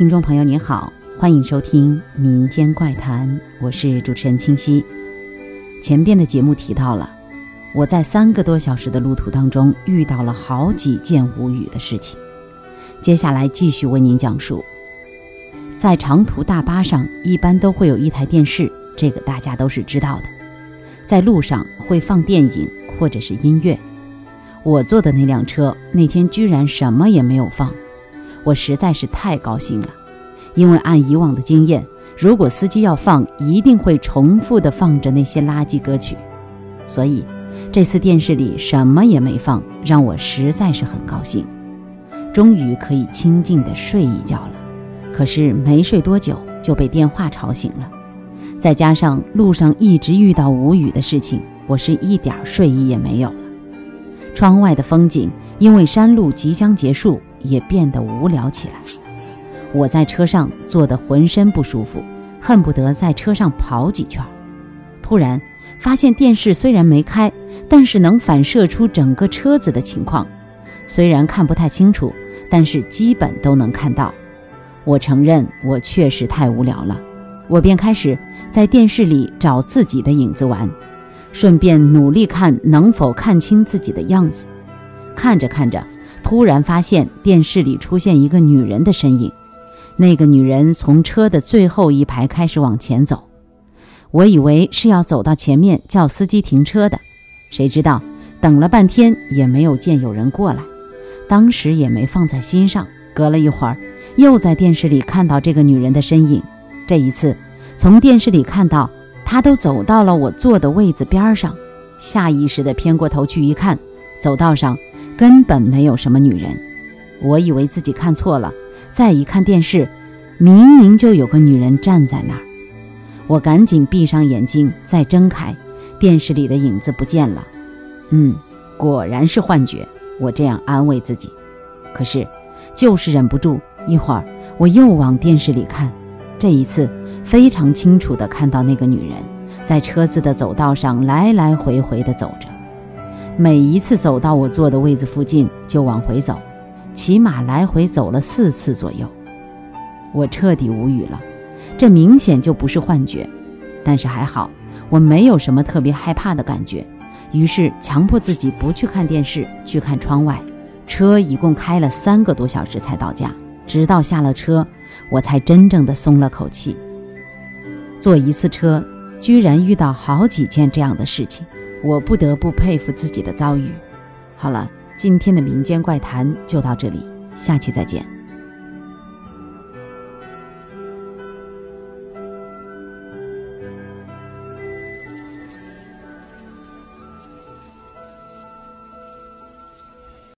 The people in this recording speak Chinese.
听众朋友您好，欢迎收听《民间怪谈》，我是主持人清晰。前边的节目提到了，我在三个多小时的路途当中遇到了好几件无语的事情。接下来继续为您讲述。在长途大巴上，一般都会有一台电视，这个大家都是知道的。在路上会放电影或者是音乐。我坐的那辆车那天居然什么也没有放。我实在是太高兴了，因为按以往的经验，如果司机要放，一定会重复的放着那些垃圾歌曲，所以这次电视里什么也没放，让我实在是很高兴，终于可以清静的睡一觉了。可是没睡多久就被电话吵醒了，再加上路上一直遇到无语的事情，我是一点睡意也没有了。窗外的风景因为山路即将结束。也变得无聊起来。我在车上坐得浑身不舒服，恨不得在车上跑几圈。突然发现电视虽然没开，但是能反射出整个车子的情况。虽然看不太清楚，但是基本都能看到。我承认我确实太无聊了，我便开始在电视里找自己的影子玩，顺便努力看能否看清自己的样子。看着看着。突然发现电视里出现一个女人的身影，那个女人从车的最后一排开始往前走，我以为是要走到前面叫司机停车的，谁知道等了半天也没有见有人过来，当时也没放在心上。隔了一会儿，又在电视里看到这个女人的身影，这一次从电视里看到她都走到了我坐的位子边上，下意识地偏过头去一看，走道上。根本没有什么女人，我以为自己看错了。再一看电视，明明就有个女人站在那儿。我赶紧闭上眼睛，再睁开，电视里的影子不见了。嗯，果然是幻觉。我这样安慰自己，可是就是忍不住。一会儿我又往电视里看，这一次非常清楚地看到那个女人在车子的走道上来来回回地走着。每一次走到我坐的位子附近，就往回走，起码来回走了四次左右。我彻底无语了，这明显就不是幻觉。但是还好，我没有什么特别害怕的感觉，于是强迫自己不去看电视，去看窗外。车一共开了三个多小时才到家，直到下了车，我才真正的松了口气。坐一次车，居然遇到好几件这样的事情。我不得不佩服自己的遭遇。好了，今天的民间怪谈就到这里，下期再见。